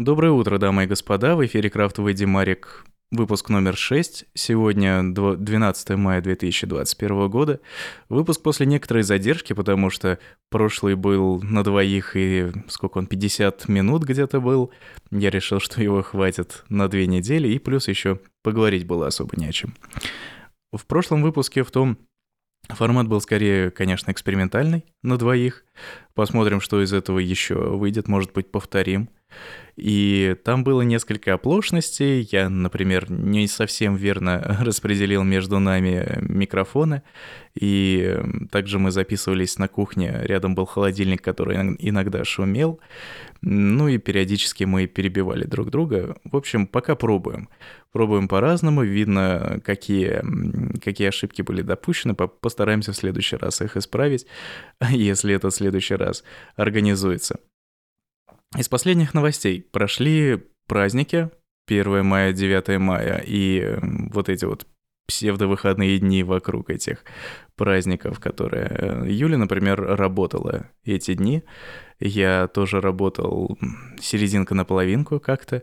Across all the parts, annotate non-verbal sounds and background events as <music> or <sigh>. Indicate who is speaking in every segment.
Speaker 1: Доброе утро, дамы и господа. В эфире Крафтовый Димарик, выпуск номер 6. Сегодня 12 мая 2021 года. Выпуск после некоторой задержки, потому что прошлый был на двоих и сколько он, 50 минут где-то был. Я решил, что его хватит на две недели, и плюс еще поговорить было особо не о чем. В прошлом выпуске в том Формат был скорее, конечно, экспериментальный на двоих. Посмотрим, что из этого еще выйдет, может быть, повторим. И там было несколько оплошностей. Я, например, не совсем верно <laughs> распределил между нами микрофоны. И также мы записывались на кухне. Рядом был холодильник, который иногда шумел. Ну и периодически мы перебивали друг друга. В общем, пока пробуем. Пробуем по-разному. Видно, какие, какие ошибки были допущены. Постараемся в следующий раз их исправить, <laughs> если это в следующий раз организуется. Из последних новостей прошли праздники 1 мая, 9 мая и вот эти вот псевдовыходные дни вокруг этих праздников, которые... Э, Юля, например, работала эти дни. Я тоже работал серединка на половинку как-то.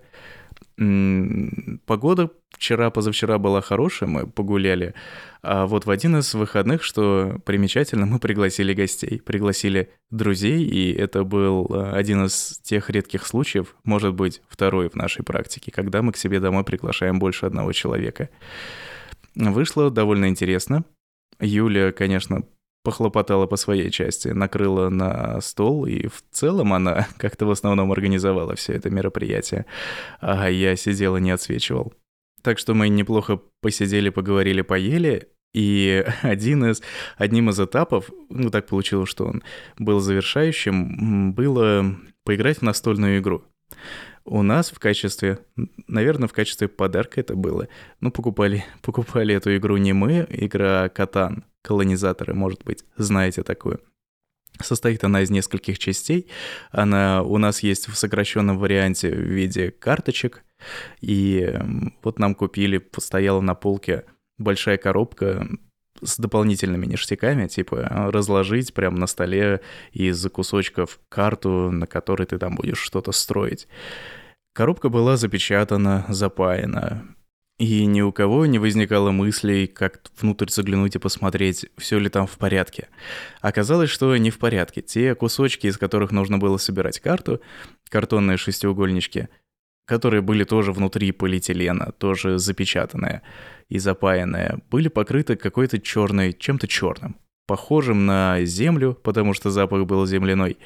Speaker 1: Погода вчера, позавчера была хорошая, мы погуляли. А вот в один из выходных, что примечательно, мы пригласили гостей, пригласили друзей, и это был э, один из тех редких случаев, может быть, второй в нашей практике, когда мы к себе домой приглашаем больше одного человека. Вышло довольно интересно. Юля, конечно, похлопотала по своей части, накрыла на стол, и в целом она <laughs> как-то в основном организовала все это мероприятие, а я сидел и не отсвечивал. Так что мы неплохо посидели, поговорили, поели, и <laughs> один из, одним из этапов, ну так получилось, что он был завершающим, было поиграть в настольную игру. У нас в качестве, наверное, в качестве подарка это было. Ну, покупали, <laughs> покупали эту игру не мы, игра Катан колонизаторы, может быть, знаете такую. Состоит она из нескольких частей. Она у нас есть в сокращенном варианте в виде карточек. И вот нам купили, стояла на полке большая коробка с дополнительными ништяками, типа разложить прямо на столе из кусочков карту, на которой ты там будешь что-то строить. Коробка была запечатана, запаяна. И ни у кого не возникало мыслей, как внутрь заглянуть и посмотреть, все ли там в порядке. Оказалось, что не в порядке. Те кусочки, из которых нужно было собирать карту, картонные шестиугольнички, которые были тоже внутри полиэтилена, тоже запечатанные и запаянные, были покрыты какой-то черной, чем-то черным похожим на землю, потому что запах был земляной.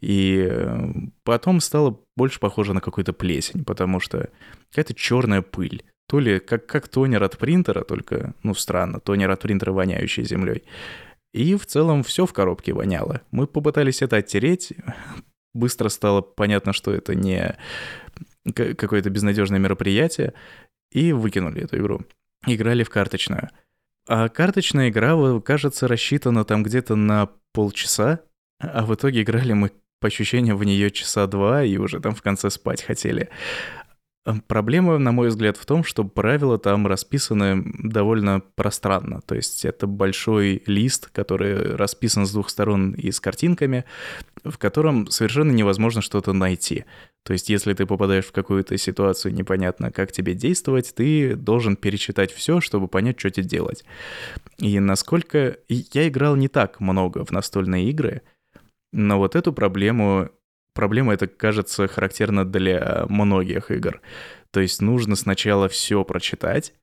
Speaker 1: И э, потом стало больше похоже на какую-то плесень, потому что какая-то черная пыль. То ли как, как тонер от принтера, только, ну, странно, тонер от принтера, воняющий землей. И в целом все в коробке воняло. Мы попытались это оттереть. Быстро стало понятно, что это не какое-то безнадежное мероприятие. И выкинули эту игру. Играли в карточную. А карточная игра, кажется, рассчитана там где-то на полчаса. А в итоге играли мы по ощущениям в нее часа два и уже там в конце спать хотели. Проблема, на мой взгляд, в том, что правила там расписаны довольно пространно. То есть это большой лист, который расписан с двух сторон и с картинками, в котором совершенно невозможно что-то найти. То есть если ты попадаешь в какую-то ситуацию, непонятно, как тебе действовать, ты должен перечитать все, чтобы понять, что тебе делать. И насколько... Я играл не так много в настольные игры, но вот эту проблему Проблема это, кажется, характерна для многих игр. То есть нужно сначала все прочитать,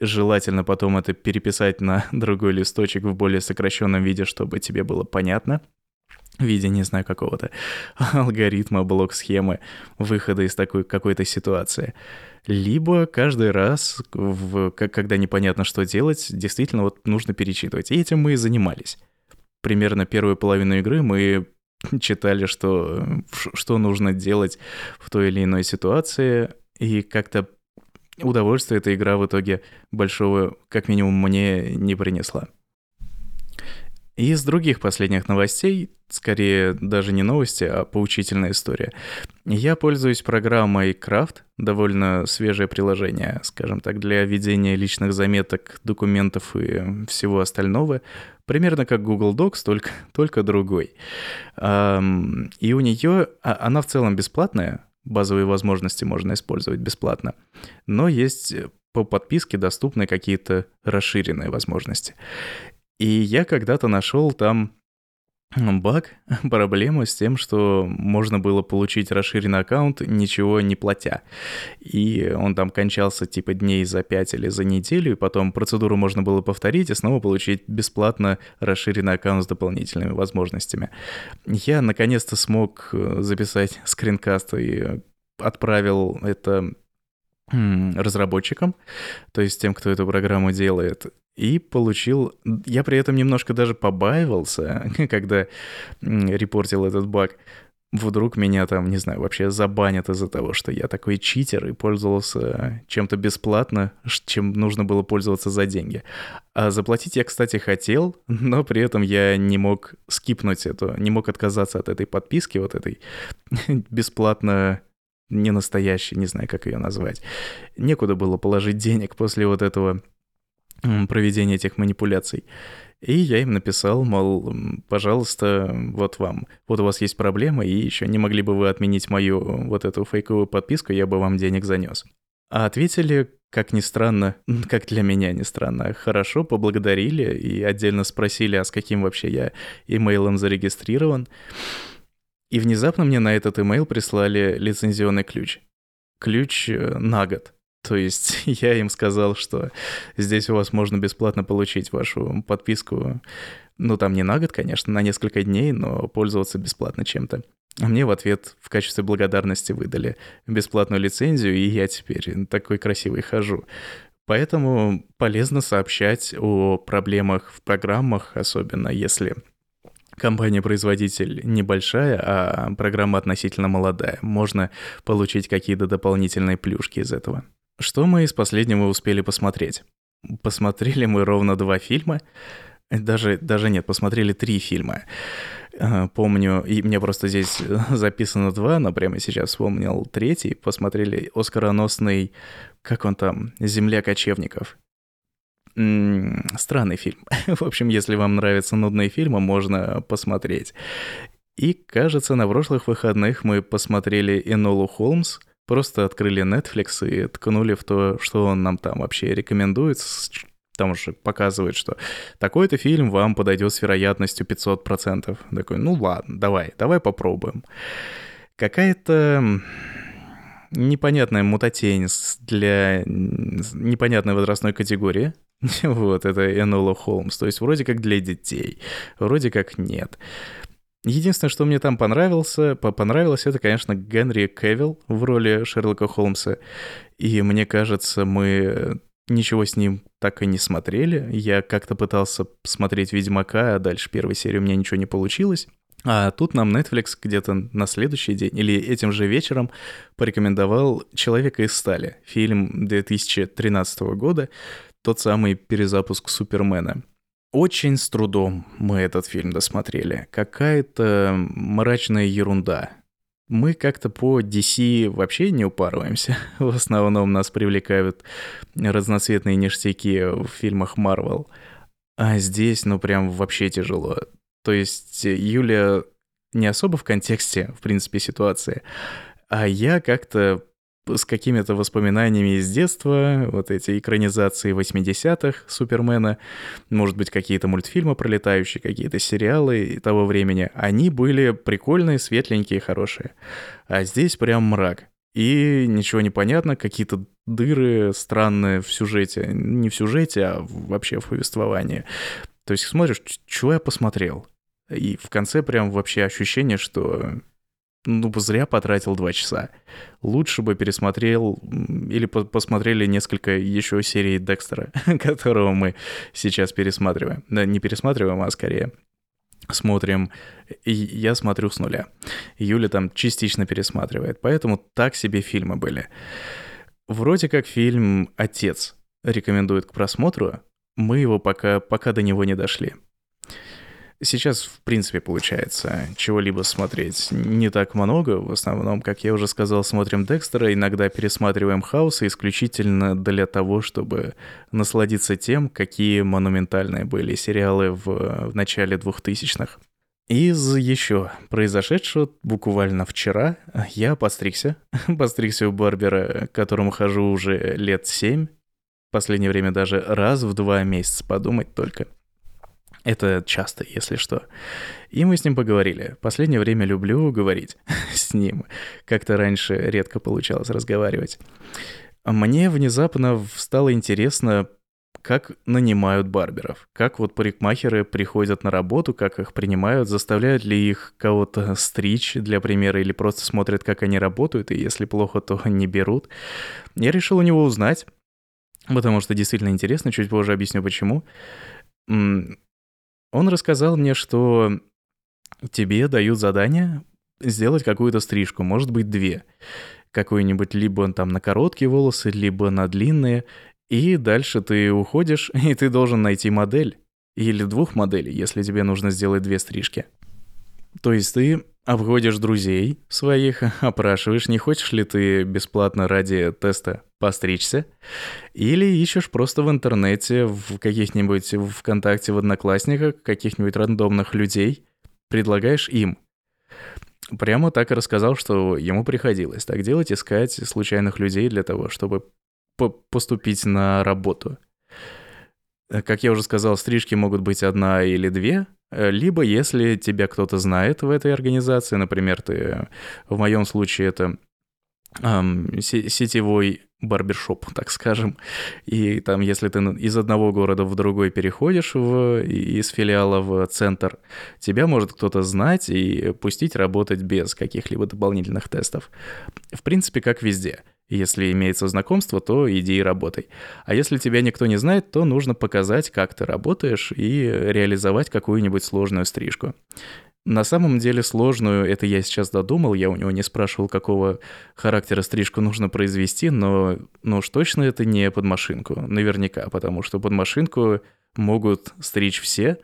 Speaker 1: желательно потом это переписать на <laughs> другой листочек в более сокращенном виде, чтобы тебе было понятно, в виде, не знаю, какого-то <laughs> алгоритма, блок-схемы выхода из такой какой-то ситуации. Либо каждый раз, в, когда непонятно, что делать, действительно вот нужно перечитывать. И этим мы и занимались. Примерно первую половину игры мы <laughs> читали, что, что нужно делать в той или иной ситуации, и как-то удовольствие эта игра в итоге большого, как минимум, мне не принесла. Из других последних новостей, скорее даже не новости, а поучительная история. Я пользуюсь программой Craft, довольно свежее приложение, скажем так, для ведения личных заметок, документов и всего остального. Примерно как Google Docs, только, только другой. И у нее, а, она в целом бесплатная, базовые возможности можно использовать бесплатно. Но есть по подписке доступны какие-то расширенные возможности. И я когда-то нашел там баг, <laughs> проблему с тем, что можно было получить расширенный аккаунт, ничего не платя. И он там кончался типа дней за 5 или за неделю, и потом процедуру можно было повторить и снова получить бесплатно расширенный аккаунт с дополнительными возможностями. Я наконец-то смог э, записать скринкаст и отправил это разработчикам, то есть тем, кто эту программу делает, и получил... Я при этом немножко даже побаивался, <laughs> когда репортил этот баг. Вдруг меня там, не знаю, вообще забанят из-за того, что я такой читер и пользовался чем-то бесплатно, чем нужно было пользоваться за деньги. А заплатить я, кстати, хотел, <laughs> но при этом я не мог скипнуть это, не мог отказаться от этой подписки, вот этой <laughs> бесплатно не настоящей, не знаю, как ее назвать. Некуда было положить денег после вот этого проведения этих манипуляций. И я им написал, мол, пожалуйста, вот вам, вот у вас есть проблема, и еще не могли бы вы отменить мою вот эту фейковую подписку, я бы вам денег занес. А ответили, как ни странно, как для меня не странно, хорошо, поблагодарили и отдельно спросили, а с каким вообще я имейлом зарегистрирован. И внезапно мне на этот имейл прислали лицензионный ключ. Ключ э, на год. То есть <laughs> я им сказал, что здесь у вас можно бесплатно получить вашу подписку. Ну, там не на год, конечно, на несколько дней, но пользоваться бесплатно чем-то. А мне в ответ в качестве благодарности выдали бесплатную лицензию, и я теперь такой красивый хожу. Поэтому полезно сообщать о проблемах в программах, особенно если компания-производитель небольшая, а программа относительно молодая. Можно получить какие-то дополнительные плюшки из этого. Что мы из последнего успели посмотреть? Посмотрели мы ровно два фильма. Даже, даже нет, посмотрели три фильма. Э, помню, и мне просто здесь записано два, но прямо сейчас вспомнил третий. Посмотрели оскароносный, как он там, «Земля кочевников». Странный фильм. <laughs> В общем, если вам нравятся нудные фильмы, можно посмотреть. И, кажется, на прошлых выходных мы посмотрели Энолу Холмс, просто открыли Netflix и ткнули в то, что он нам там вообще рекомендует, там уже показывает, что такой-то фильм вам подойдет с вероятностью 500%. Такой, ну ладно, давай, давай попробуем. Какая-то непонятная мутатень для непонятной возрастной категории. <laughs> вот, это Энола Холмс. То есть вроде как для детей, вроде как нет. Единственное, что мне там понравился, понравилось, это, конечно, Генри Кевилл в роли Шерлока Холмса. И мне кажется, мы ничего с ним так и не смотрели. Я как-то пытался смотреть «Ведьмака», а дальше первой серии у меня ничего не получилось. А тут нам Netflix где-то на следующий день или этим же вечером порекомендовал «Человека из стали», фильм 2013 года, тот самый перезапуск Супермена. Очень с трудом мы этот фильм досмотрели. Какая-то мрачная ерунда. Мы как-то по DC вообще не упарываемся. <laughs> В основном нас привлекают разноцветные ништяки в фильмах Марвел. А здесь, ну, прям вообще тяжело. То есть Юля не особо в контексте, в принципе, ситуации, а я как-то с какими-то воспоминаниями из детства, вот эти экранизации 80-х Супермена, может быть, какие-то мультфильмы пролетающие, какие-то сериалы того времени, они были прикольные, светленькие, хорошие. А здесь прям мрак. И ничего не понятно, какие-то дыры странные в сюжете. Не в сюжете, а вообще в повествовании. То есть смотришь, что я посмотрел? И в конце прям вообще ощущение, что ну, зря потратил два часа. Лучше бы пересмотрел или по посмотрели несколько еще серий Декстера, <laughs> которого мы сейчас пересматриваем. Да, не пересматриваем, а скорее смотрим. И я смотрю с нуля. Юля там частично пересматривает, поэтому так себе фильмы были. Вроде как фильм «Отец» рекомендует к просмотру, мы его пока, пока до него не дошли. Сейчас, в принципе, получается чего-либо смотреть не так много. В основном, как я уже сказал, смотрим Декстера, иногда пересматриваем Хауса исключительно для того, чтобы насладиться тем, какие монументальные были сериалы в, в начале 2000-х. Из еще произошедшего буквально вчера я постригся. <laughs> постригся у барбера, к которому хожу уже лет семь. В последнее время даже раз в два месяца подумать только. Это часто, если что. И мы с ним поговорили. Последнее время люблю говорить <laughs> с ним. Как-то раньше редко получалось разговаривать. Мне внезапно стало интересно, как нанимают барберов, как вот парикмахеры приходят на работу, как их принимают, заставляют ли их кого-то стричь, для примера, или просто смотрят, как они работают, и если плохо, то <laughs> не берут. Я решил у него узнать, потому что действительно интересно, чуть позже объясню почему. Он рассказал мне, что тебе дают задание сделать какую-то стрижку, может быть, две какой-нибудь либо там на короткие волосы, либо на длинные, и дальше ты уходишь, <laughs> и ты должен найти модель. Или двух моделей, если тебе нужно сделать две стрижки. То есть ты обходишь друзей своих, <laughs> опрашиваешь, не хочешь ли ты бесплатно ради теста постричься, или ищешь просто в интернете, в каких-нибудь ВКонтакте, в Одноклассниках, каких-нибудь рандомных людей, предлагаешь им. Прямо так и рассказал, что ему приходилось так делать, искать случайных людей для того, чтобы поступить на работу. Э, как я уже сказал, стрижки могут быть одна или две, либо если тебя кто-то знает в этой организации, например, ты, в моем случае это эм, сетевой барбершоп, <laughs> так скажем. И там, если ты из одного города в другой переходишь в, из филиала в центр, тебя может кто-то знать и пустить работать без каких-либо дополнительных тестов. В принципе, как везде – если имеется знакомство, то иди и работай. А если тебя никто не знает, то нужно показать, как ты работаешь, и реализовать какую-нибудь сложную стрижку. На самом деле сложную, это я сейчас додумал, я у него не спрашивал, какого характера стрижку нужно произвести, но ну уж точно это не под машинку, наверняка, потому что под машинку могут стричь все.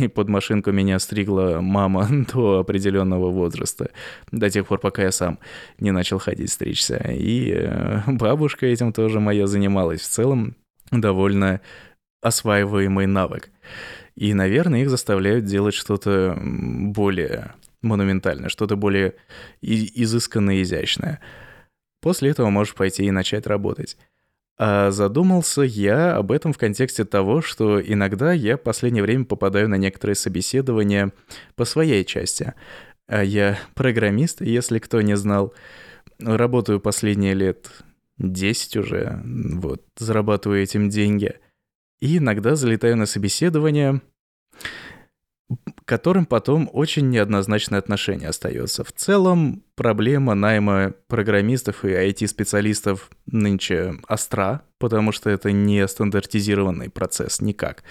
Speaker 1: И под машинку меня стригла мама <laughs> до определенного возраста, до тех пор, пока я сам не начал ходить стричься. И э, бабушка этим тоже моя занималась. В целом, довольно осваиваемый навык. И, наверное, их заставляют делать что-то более монументальное, что-то более изысканное изящное. После этого можешь пойти и начать работать. А задумался я об этом в контексте того, что иногда я в последнее время попадаю на некоторые собеседования по своей части. А я программист, если кто не знал. Работаю последние лет 10 уже, вот, зарабатываю этим деньги. И иногда залетаю на собеседование, которым потом очень неоднозначное отношение остается. В целом, проблема найма программистов и IT-специалистов нынче остра, потому что это не стандартизированный процесс никак.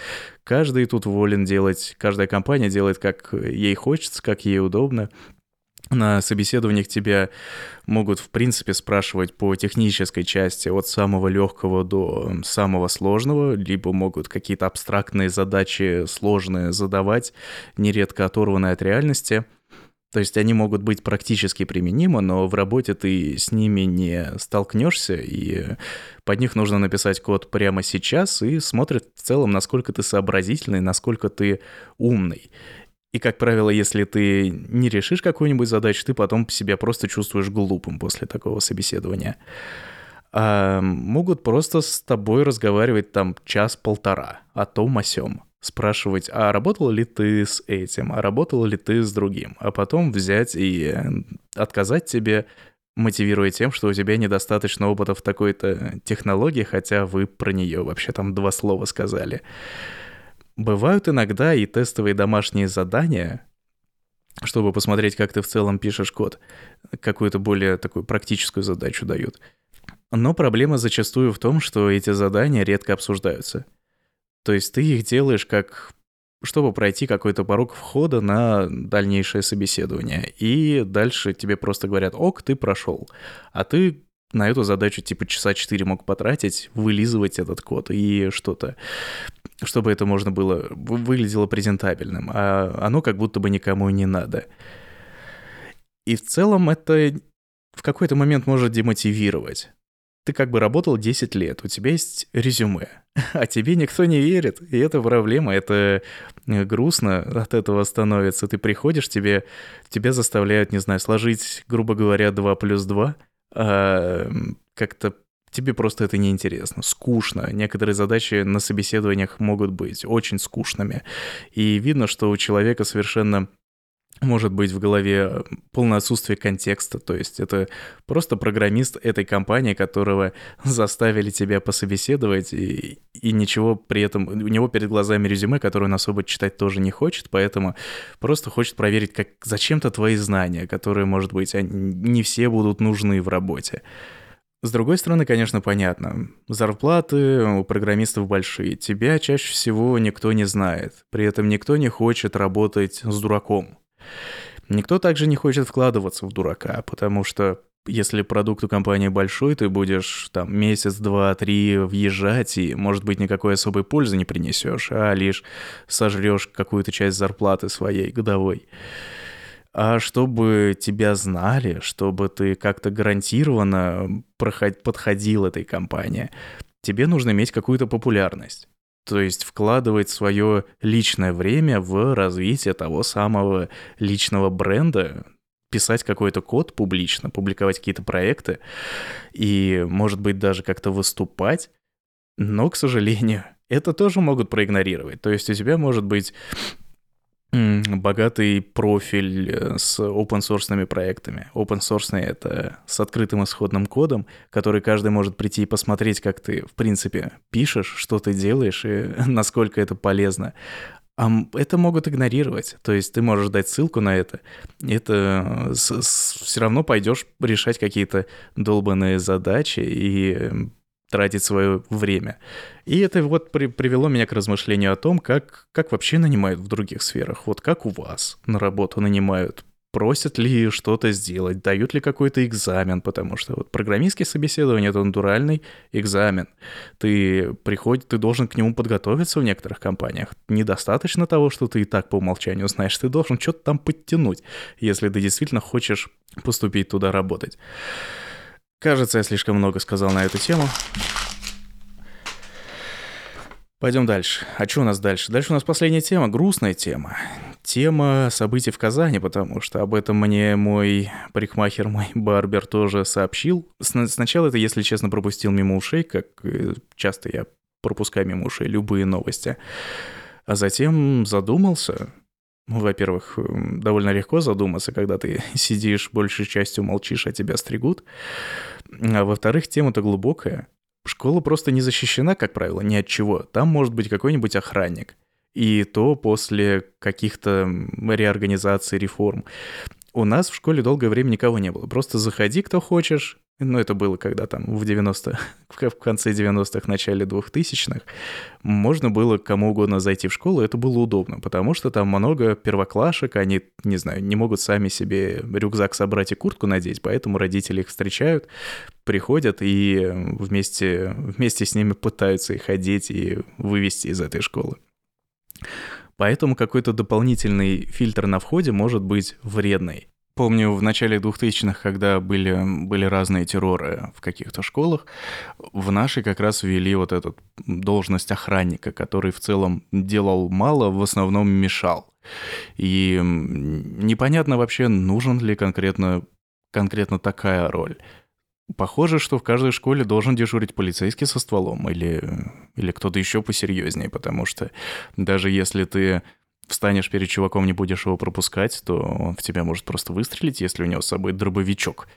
Speaker 1: Каждый тут волен делать, каждая компания делает, как ей хочется, как ей удобно, на собеседованиях тебя могут, в принципе, спрашивать по технической части от самого легкого до самого сложного, либо могут какие-то абстрактные задачи сложные задавать, нередко оторванные от реальности. То есть они могут быть практически применимы, но в работе ты с ними не столкнешься, и под них нужно написать код прямо сейчас и смотрят в целом, насколько ты сообразительный, насколько ты умный. И, как правило, если ты не решишь какую-нибудь задачу, ты потом себя просто чувствуешь глупым после такого собеседования. А могут просто с тобой разговаривать там час-полтора о том о сём. Спрашивать, а работал ли ты с этим, а работал ли ты с другим, а потом взять и отказать тебе, мотивируя тем, что у тебя недостаточно опыта в такой-то технологии, хотя вы про нее вообще там два слова сказали. Бывают иногда и тестовые домашние задания, чтобы посмотреть, как ты в целом пишешь код. Какую-то более такую практическую задачу дают. Но проблема зачастую в том, что эти задания редко обсуждаются. То есть ты их делаешь как чтобы пройти какой-то порог входа на дальнейшее собеседование. И дальше тебе просто говорят, ок, ты прошел. А ты на эту задачу типа часа 4 мог потратить, вылизывать этот код и что-то, чтобы это можно было, выглядело презентабельным, а оно как будто бы никому не надо. И в целом это в какой-то момент может демотивировать. ты как бы работал 10 лет, у тебя есть резюме, а тебе никто не верит, и это проблема, это э, грустно от этого становится. Ты приходишь, тебе, тебя заставляют, не знаю, сложить, грубо говоря, 2 плюс 2, а как-то тебе просто это неинтересно, скучно. Некоторые задачи на собеседованиях могут быть очень скучными. И видно, что у человека совершенно может быть в голове полное отсутствие контекста, то есть это просто программист этой компании, которого <laughs> заставили тебя пособеседовать, и, и ничего при этом, у него перед глазами резюме, которое он особо читать тоже не хочет, поэтому просто хочет проверить, как зачем-то твои знания, которые, может быть, они, не все будут нужны в работе. С другой стороны, конечно, понятно. Зарплаты у программистов большие. Тебя чаще всего никто не знает. При этом никто не хочет работать с дураком. Никто также не хочет вкладываться в дурака, потому что если продукт у компании большой, ты будешь там месяц, два, три въезжать, и, может быть, никакой особой пользы не принесешь, а лишь сожрешь какую-то часть зарплаты своей годовой а чтобы тебя знали, чтобы ты как-то гарантированно проход- подходил этой компании, тебе нужно иметь какую-то популярность. То есть вкладывать свое личное время в развитие того самого личного бренда, писать какой-то код публично, публиковать какие-то проекты и, может быть, даже как-то выступать. Но, к сожалению, <laughs> это тоже могут проигнорировать. То есть у тебя может быть богатый профиль э, с open source проектами. Open source это с открытым исходным кодом, который каждый может прийти и посмотреть, как ты, в принципе, пишешь, что ты делаешь и <laughs> насколько это полезно. А это могут игнорировать. То есть ты можешь дать ссылку на это. Это все равно пойдешь решать какие-то долбанные задачи и тратить свое время. И это вот при, привело меня к размышлению о том, как, как вообще нанимают в других сферах. Вот как у вас на работу нанимают? Просят ли что-то сделать, дают ли какой-то экзамен, потому что вот программистские собеседования — это натуральный экзамен. Ты приходишь, ты должен к нему подготовиться в некоторых компаниях. Недостаточно того, что ты и так по умолчанию знаешь, ты должен что-то там подтянуть, если ты действительно хочешь поступить туда работать. Кажется, я слишком много сказал на эту тему. Пойдем дальше. А что у нас дальше? Дальше у нас последняя тема, грустная тема. Тема событий в Казани, потому что об этом мне мой парикмахер, мой барбер тоже сообщил. Сначала это, если честно, пропустил мимо ушей, как э, часто я пропускаю мимо ушей любые новости. А затем задумался, во-первых, довольно легко задуматься, когда ты <laughs> сидишь, большей частью молчишь, а тебя стригут. А во-вторых, тема-то глубокая. Школа просто не защищена, как правило, ни от чего. Там может быть какой-нибудь охранник. И то после каких-то реорганизаций, реформ. У нас в школе долгое время никого не было. Просто заходи, кто хочешь, ну, это было когда там в 90 <laughs> в конце 90-х, начале 2000-х, можно было кому угодно зайти в школу, это было удобно, потому что там много первоклашек, они, не знаю, не могут сами себе рюкзак собрать и куртку надеть, поэтому родители их встречают, приходят и вместе, вместе с ними пытаются их одеть и вывести из этой школы. Поэтому какой-то дополнительный фильтр на входе может быть вредный. Помню, в начале 2000-х, когда были, были разные терроры в каких-то школах, в нашей как раз ввели вот эту должность охранника, который в целом делал мало, в основном мешал. И непонятно вообще, нужен ли конкретно, конкретно такая роль. Похоже, что в каждой школе должен дежурить полицейский со стволом или, или кто-то еще посерьезнее, потому что даже если ты встанешь перед чуваком, не будешь его пропускать, то он в тебя может просто выстрелить, если у него с собой дробовичок.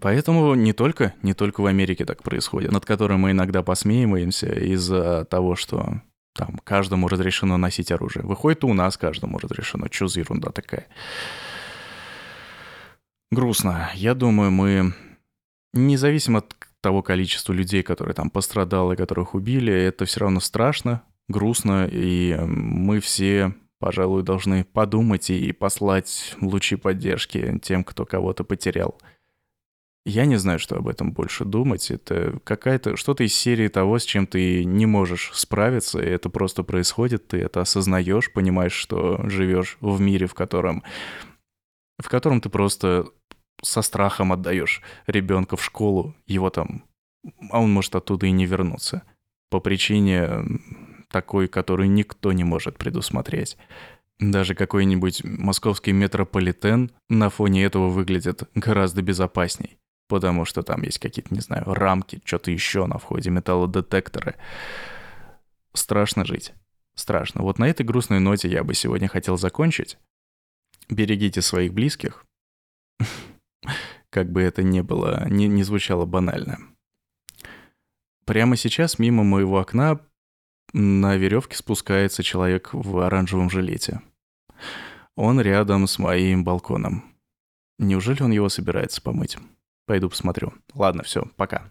Speaker 1: Поэтому не только, не только в Америке так происходит, над которым мы иногда посмеиваемся из-за того, что там каждому разрешено носить оружие. Выходит, у нас каждому разрешено. Чё за ерунда такая? Грустно. Я думаю, мы, независимо от того количества людей, которые там пострадали, которых убили, это все равно страшно, грустно, и мы все, пожалуй, должны подумать и послать лучи поддержки тем, кто кого-то потерял. Я не знаю, что об этом больше думать. Это какая-то что-то из серии того, с чем ты не можешь справиться, и это просто происходит, ты это осознаешь, понимаешь, что живешь в мире, в котором в котором ты просто со страхом отдаешь ребенка в школу, его там, а он может оттуда и не вернуться по причине такой, которую никто не может предусмотреть. Даже какой-нибудь московский метрополитен на фоне этого выглядит гораздо безопасней, потому что там есть какие-то, не знаю, рамки, что-то еще на входе, металлодетекторы. Страшно жить. Страшно. Вот на этой грустной ноте я бы сегодня хотел закончить. Берегите своих близких. Как бы это ни было, не, не звучало банально. Прямо сейчас мимо моего окна на веревке спускается человек в оранжевом жилете. Он рядом с моим балконом. Неужели он его собирается помыть? Пойду посмотрю. Ладно, все, пока.